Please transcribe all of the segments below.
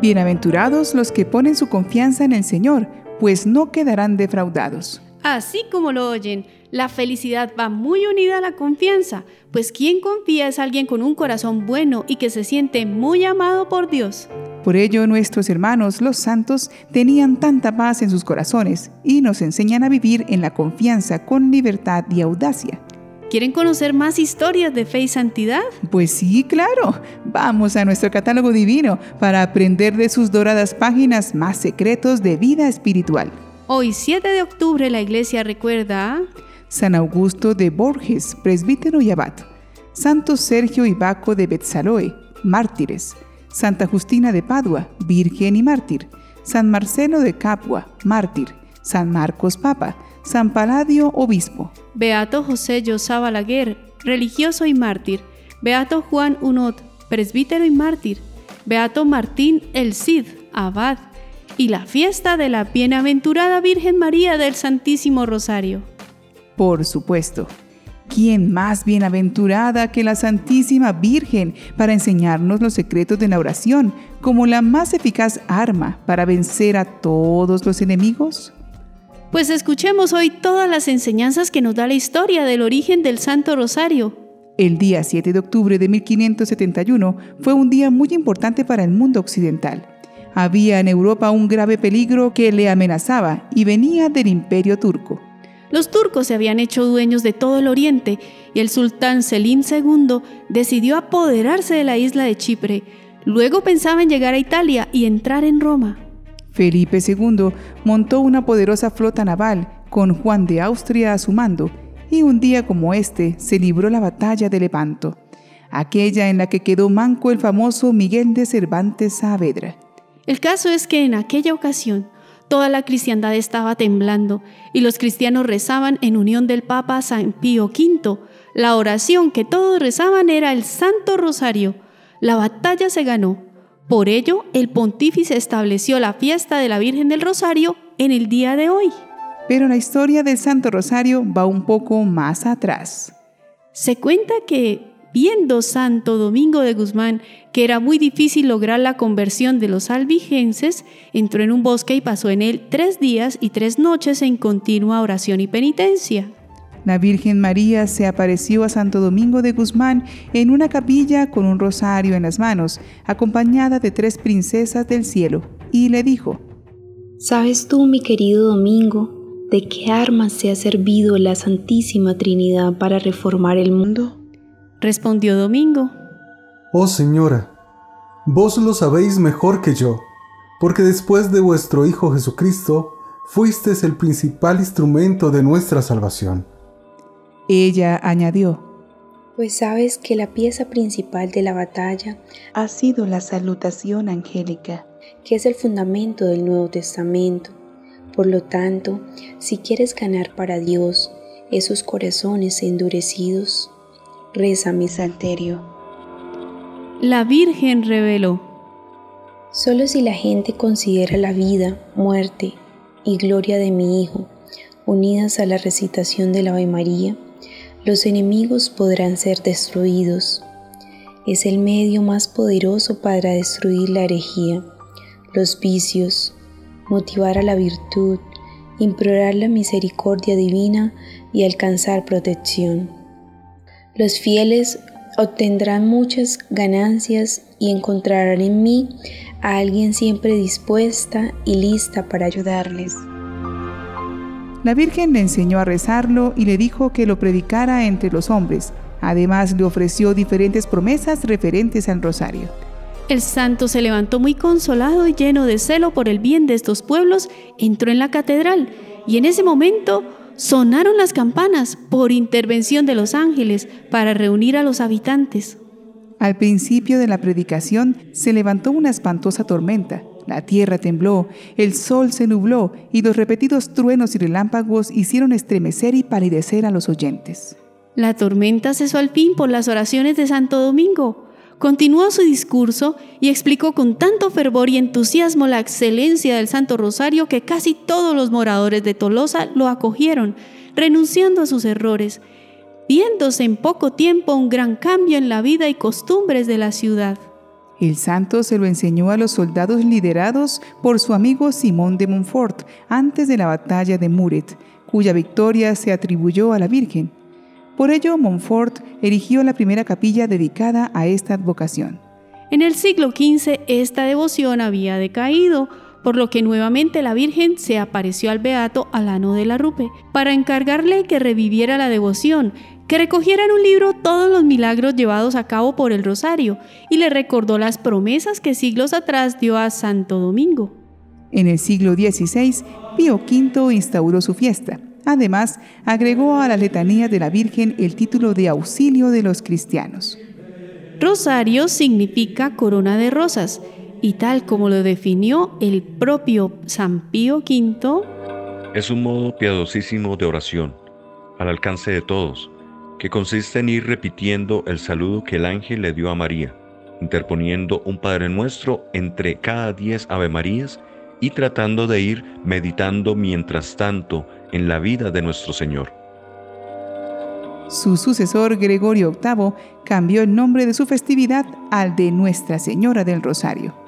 Bienaventurados los que ponen su confianza en el Señor, pues no quedarán defraudados. Así como lo oyen, la felicidad va muy unida a la confianza, pues quien confía es alguien con un corazón bueno y que se siente muy amado por Dios. Por ello nuestros hermanos los santos tenían tanta paz en sus corazones y nos enseñan a vivir en la confianza con libertad y audacia. ¿Quieren conocer más historias de fe y santidad? Pues sí, claro. Vamos a nuestro catálogo divino para aprender de sus doradas páginas más secretos de vida espiritual. Hoy, 7 de octubre, la iglesia recuerda a San Augusto de Borges, presbítero y abad. Santo Sergio y Baco de Betzaloe, mártires. Santa Justina de Padua, virgen y mártir. San Marcelo de Capua, mártir. San Marcos Papa. San Paladio, obispo. Beato José Yosá Balaguer, religioso y mártir. Beato Juan Unot, presbítero y mártir. Beato Martín el Cid, abad. Y la fiesta de la bienaventurada Virgen María del Santísimo Rosario. Por supuesto. ¿Quién más bienaventurada que la Santísima Virgen para enseñarnos los secretos de la oración como la más eficaz arma para vencer a todos los enemigos? Pues escuchemos hoy todas las enseñanzas que nos da la historia del origen del Santo Rosario. El día 7 de octubre de 1571 fue un día muy importante para el mundo occidental. Había en Europa un grave peligro que le amenazaba y venía del imperio turco. Los turcos se habían hecho dueños de todo el oriente y el sultán Selim II decidió apoderarse de la isla de Chipre. Luego pensaba en llegar a Italia y entrar en Roma. Felipe II montó una poderosa flota naval con Juan de Austria a su mando y un día como este se libró la batalla de Lepanto, aquella en la que quedó manco el famoso Miguel de Cervantes Saavedra. El caso es que en aquella ocasión toda la cristiandad estaba temblando y los cristianos rezaban en unión del Papa San Pío V. La oración que todos rezaban era el Santo Rosario. La batalla se ganó por ello, el pontífice estableció la fiesta de la Virgen del Rosario en el día de hoy. Pero la historia del Santo Rosario va un poco más atrás. Se cuenta que, viendo Santo Domingo de Guzmán que era muy difícil lograr la conversión de los albigenses, entró en un bosque y pasó en él tres días y tres noches en continua oración y penitencia. La Virgen María se apareció a Santo Domingo de Guzmán en una capilla con un rosario en las manos, acompañada de tres princesas del cielo, y le dijo, ¿Sabes tú, mi querido Domingo, de qué armas se ha servido la Santísima Trinidad para reformar el mundo? Respondió Domingo. Oh Señora, vos lo sabéis mejor que yo, porque después de vuestro Hijo Jesucristo, fuisteis el principal instrumento de nuestra salvación. Ella añadió, Pues sabes que la pieza principal de la batalla ha sido la salutación angélica, que es el fundamento del Nuevo Testamento. Por lo tanto, si quieres ganar para Dios esos corazones endurecidos, reza mi salterio. La Virgen reveló. Solo si la gente considera la vida, muerte y gloria de mi Hijo unidas a la recitación de la Ave María, los enemigos podrán ser destruidos. Es el medio más poderoso para destruir la herejía, los vicios, motivar a la virtud, implorar la misericordia divina y alcanzar protección. Los fieles obtendrán muchas ganancias y encontrarán en mí a alguien siempre dispuesta y lista para ayudarles. La Virgen le enseñó a rezarlo y le dijo que lo predicara entre los hombres. Además le ofreció diferentes promesas referentes al rosario. El santo se levantó muy consolado y lleno de celo por el bien de estos pueblos, entró en la catedral y en ese momento sonaron las campanas por intervención de los ángeles para reunir a los habitantes. Al principio de la predicación se levantó una espantosa tormenta. La tierra tembló, el sol se nubló y los repetidos truenos y relámpagos hicieron estremecer y palidecer a los oyentes. La tormenta cesó al fin por las oraciones de Santo Domingo. Continuó su discurso y explicó con tanto fervor y entusiasmo la excelencia del Santo Rosario que casi todos los moradores de Tolosa lo acogieron, renunciando a sus errores, viéndose en poco tiempo un gran cambio en la vida y costumbres de la ciudad. El santo se lo enseñó a los soldados liderados por su amigo Simón de Montfort antes de la batalla de Muret, cuya victoria se atribuyó a la Virgen. Por ello, Montfort erigió la primera capilla dedicada a esta advocación. En el siglo XV esta devoción había decaído, por lo que nuevamente la Virgen se apareció al beato Alano de la Rupe para encargarle que reviviera la devoción, que recogiera en un libro todos los milagros llevados a cabo por el Rosario y le recordó las promesas que siglos atrás dio a Santo Domingo. En el siglo XVI, Pío V instauró su fiesta. Además, agregó a la letanía de la Virgen el título de auxilio de los cristianos. Rosario significa corona de rosas y tal como lo definió el propio San Pío V, es un modo piadosísimo de oración, al alcance de todos, que consiste en ir repitiendo el saludo que el ángel le dio a María, interponiendo un Padre Nuestro entre cada diez Ave Marías y tratando de ir meditando mientras tanto en la vida de nuestro Señor. Su sucesor Gregorio VIII cambió el nombre de su festividad al de Nuestra Señora del Rosario.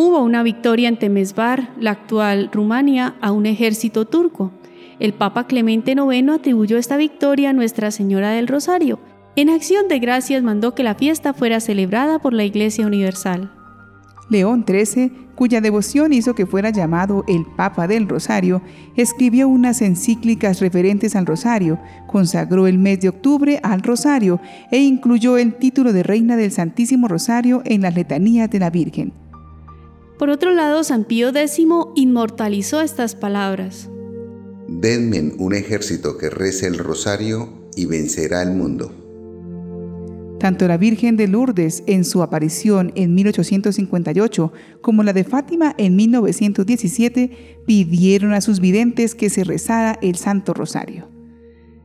Hubo una victoria en Temesvar, la actual Rumania, a un ejército turco. El Papa Clemente IX atribuyó esta victoria a Nuestra Señora del Rosario. En acción de gracias mandó que la fiesta fuera celebrada por la Iglesia Universal. León XIII, cuya devoción hizo que fuera llamado el Papa del Rosario, escribió unas encíclicas referentes al Rosario, consagró el mes de octubre al Rosario e incluyó el título de Reina del Santísimo Rosario en las letanías de la Virgen. Por otro lado, San Pío X inmortalizó estas palabras. Denme un ejército que rece el rosario y vencerá el mundo. Tanto la Virgen de Lourdes en su aparición en 1858 como la de Fátima en 1917 pidieron a sus videntes que se rezara el Santo Rosario.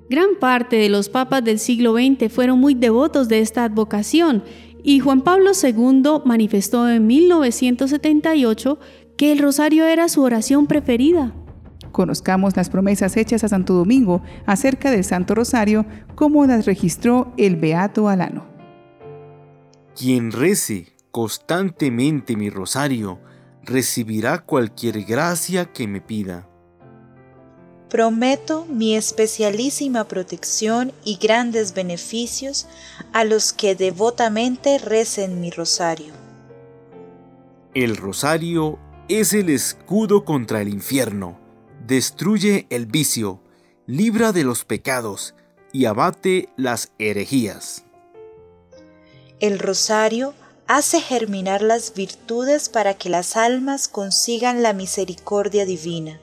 Gran parte de los papas del siglo XX fueron muy devotos de esta advocación y Juan Pablo II manifestó en 1978 que el rosario era su oración preferida. Conozcamos las promesas hechas a Santo Domingo acerca del Santo Rosario, como las registró el Beato Alano. Quien rece constantemente mi rosario, recibirá cualquier gracia que me pida. Prometo mi especialísima protección y grandes beneficios a los que devotamente recen mi rosario. El rosario es el escudo contra el infierno destruye el vicio, libra de los pecados y abate las herejías. El rosario hace germinar las virtudes para que las almas consigan la misericordia divina.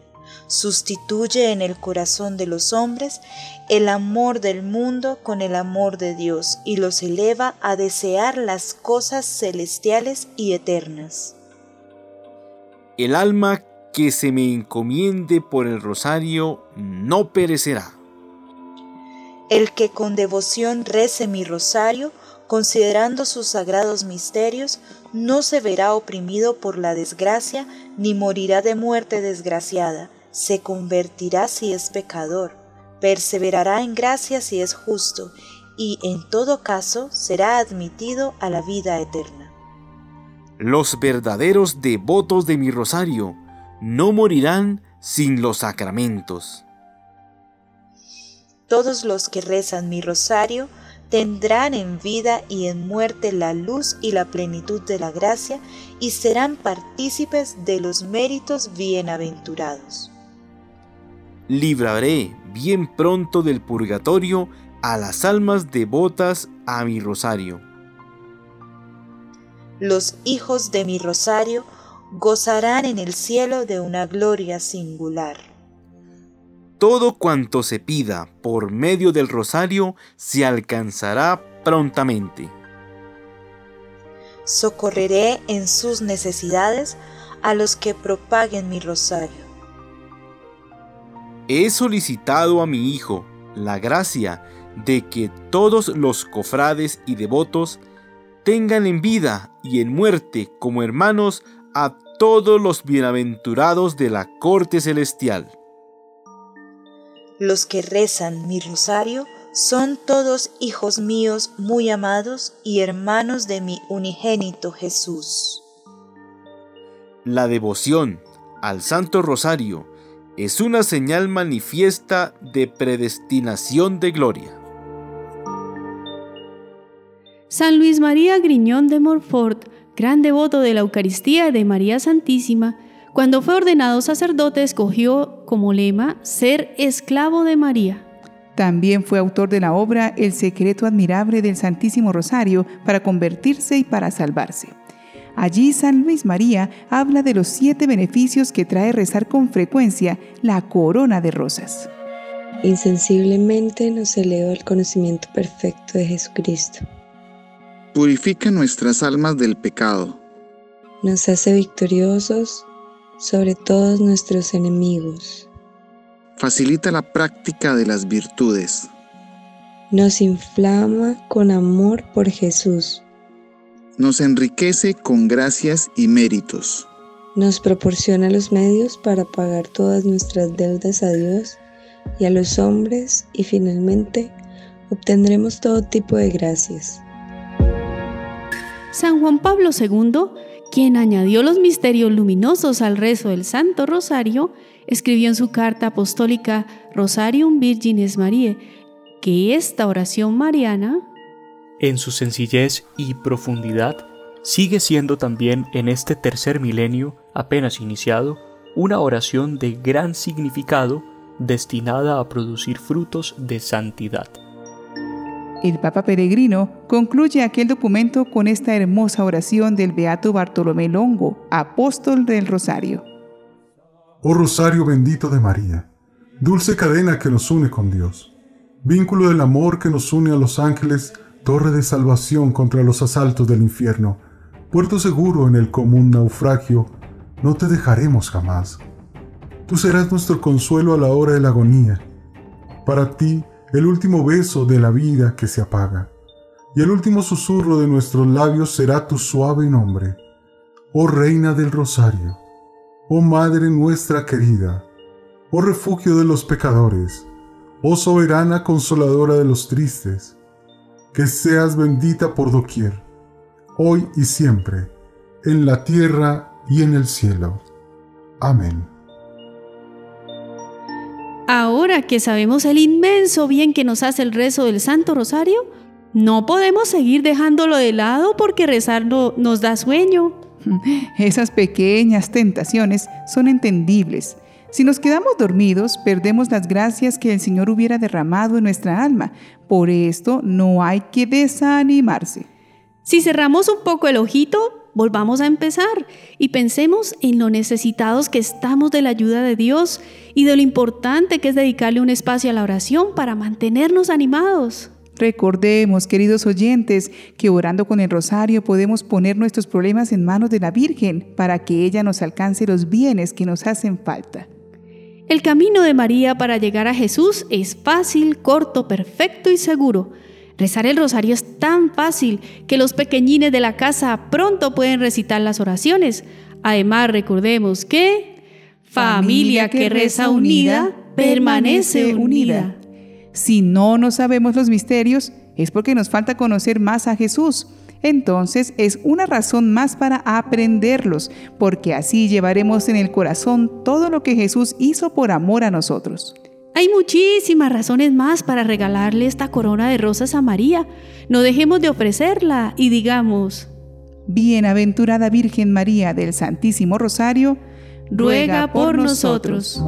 Sustituye en el corazón de los hombres el amor del mundo con el amor de Dios y los eleva a desear las cosas celestiales y eternas. El alma que se me encomiende por el rosario no perecerá. El que con devoción rece mi rosario, considerando sus sagrados misterios, no se verá oprimido por la desgracia, ni morirá de muerte desgraciada, se convertirá si es pecador, perseverará en gracia si es justo, y en todo caso será admitido a la vida eterna. Los verdaderos devotos de mi rosario, no morirán sin los sacramentos. Todos los que rezan mi rosario tendrán en vida y en muerte la luz y la plenitud de la gracia y serán partícipes de los méritos bienaventurados. Libraré bien pronto del purgatorio a las almas devotas a mi rosario. Los hijos de mi rosario gozarán en el cielo de una gloria singular. Todo cuanto se pida por medio del rosario se alcanzará prontamente. Socorreré en sus necesidades a los que propaguen mi rosario. He solicitado a mi Hijo la gracia de que todos los cofrades y devotos tengan en vida y en muerte como hermanos a todos los bienaventurados de la corte celestial. Los que rezan mi rosario son todos hijos míos muy amados y hermanos de mi unigénito Jesús. La devoción al Santo Rosario es una señal manifiesta de predestinación de gloria. San Luis María Griñón de Morfort, gran devoto de la Eucaristía de María Santísima, cuando fue ordenado sacerdote escogió como lema ser esclavo de María. También fue autor de la obra El secreto admirable del Santísimo Rosario para convertirse y para salvarse. Allí San Luis María habla de los siete beneficios que trae rezar con frecuencia la corona de rosas. Insensiblemente nos eleva al conocimiento perfecto de Jesucristo. Purifica nuestras almas del pecado. Nos hace victoriosos sobre todos nuestros enemigos. Facilita la práctica de las virtudes. Nos inflama con amor por Jesús. Nos enriquece con gracias y méritos. Nos proporciona los medios para pagar todas nuestras deudas a Dios y a los hombres y finalmente obtendremos todo tipo de gracias. San Juan Pablo II quien añadió los misterios luminosos al rezo del Santo Rosario, escribió en su carta apostólica Rosarium Virgines Mariae que esta oración mariana, en su sencillez y profundidad, sigue siendo también en este tercer milenio apenas iniciado una oración de gran significado destinada a producir frutos de santidad. El Papa Peregrino concluye aquel documento con esta hermosa oración del Beato Bartolomé Longo, apóstol del Rosario. Oh Rosario bendito de María, dulce cadena que nos une con Dios, vínculo del amor que nos une a los ángeles, torre de salvación contra los asaltos del infierno, puerto seguro en el común naufragio, no te dejaremos jamás. Tú serás nuestro consuelo a la hora de la agonía. Para ti, el último beso de la vida que se apaga, y el último susurro de nuestros labios será tu suave nombre. Oh Reina del Rosario, oh Madre nuestra querida, oh refugio de los pecadores, oh soberana consoladora de los tristes, que seas bendita por doquier, hoy y siempre, en la tierra y en el cielo. Amén. Ahora que sabemos el inmenso bien que nos hace el rezo del Santo Rosario, no podemos seguir dejándolo de lado porque rezar nos da sueño. Esas pequeñas tentaciones son entendibles. Si nos quedamos dormidos, perdemos las gracias que el Señor hubiera derramado en nuestra alma. Por esto no hay que desanimarse. Si cerramos un poco el ojito, volvamos a empezar y pensemos en lo necesitados que estamos de la ayuda de Dios y de lo importante que es dedicarle un espacio a la oración para mantenernos animados. Recordemos, queridos oyentes, que orando con el rosario podemos poner nuestros problemas en manos de la Virgen para que ella nos alcance los bienes que nos hacen falta. El camino de María para llegar a Jesús es fácil, corto, perfecto y seguro. Rezar el rosario es tan fácil que los pequeñines de la casa pronto pueden recitar las oraciones. Además, recordemos que familia que reza unida permanece unida. Si no nos sabemos los misterios, es porque nos falta conocer más a Jesús. Entonces es una razón más para aprenderlos, porque así llevaremos en el corazón todo lo que Jesús hizo por amor a nosotros. Hay muchísimas razones más para regalarle esta corona de rosas a María. No dejemos de ofrecerla y digamos, Bienaventurada Virgen María del Santísimo Rosario, ruega por nosotros.